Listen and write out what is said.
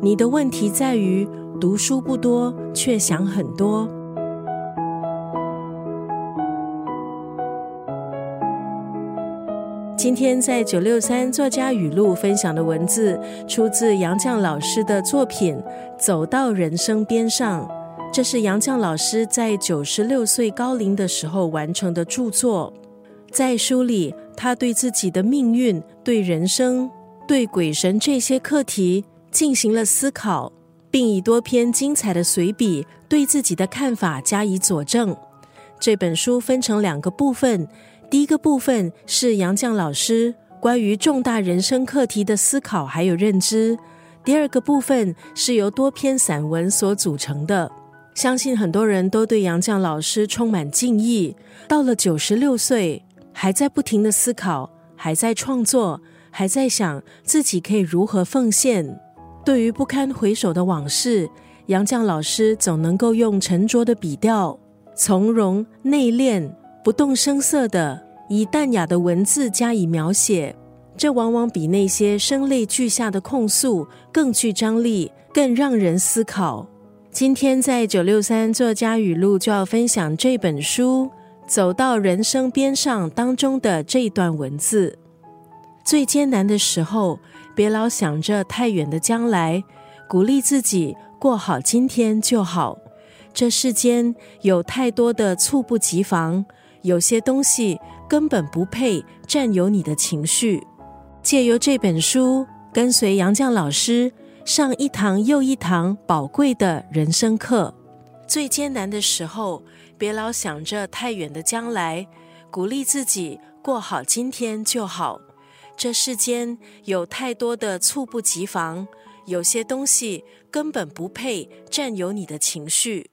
你的问题在于读书不多，却想很多。今天在九六三作家语录分享的文字，出自杨绛老师的作品《走到人生边上》。这是杨绛老师在九十六岁高龄的时候完成的著作。在书里，他对自己的命运、对人生、对鬼神这些课题进行了思考，并以多篇精彩的随笔对自己的看法加以佐证。这本书分成两个部分，第一个部分是杨绛老师关于重大人生课题的思考还有认知，第二个部分是由多篇散文所组成的。相信很多人都对杨绛老师充满敬意。到了九十六岁，还在不停的思考，还在创作，还在想自己可以如何奉献。对于不堪回首的往事，杨绛老师总能够用沉着的笔调，从容内敛、不动声色的以淡雅的文字加以描写。这往往比那些声泪俱下的控诉更具张力，更让人思考。今天在九六三作家语录就要分享这本书《走到人生边上》当中的这段文字。最艰难的时候，别老想着太远的将来，鼓励自己过好今天就好。这世间有太多的猝不及防，有些东西根本不配占有你的情绪。借由这本书，跟随杨绛老师。上一堂又一堂宝贵的人生课，最艰难的时候，别老想着太远的将来，鼓励自己过好今天就好。这世间有太多的猝不及防，有些东西根本不配占有你的情绪。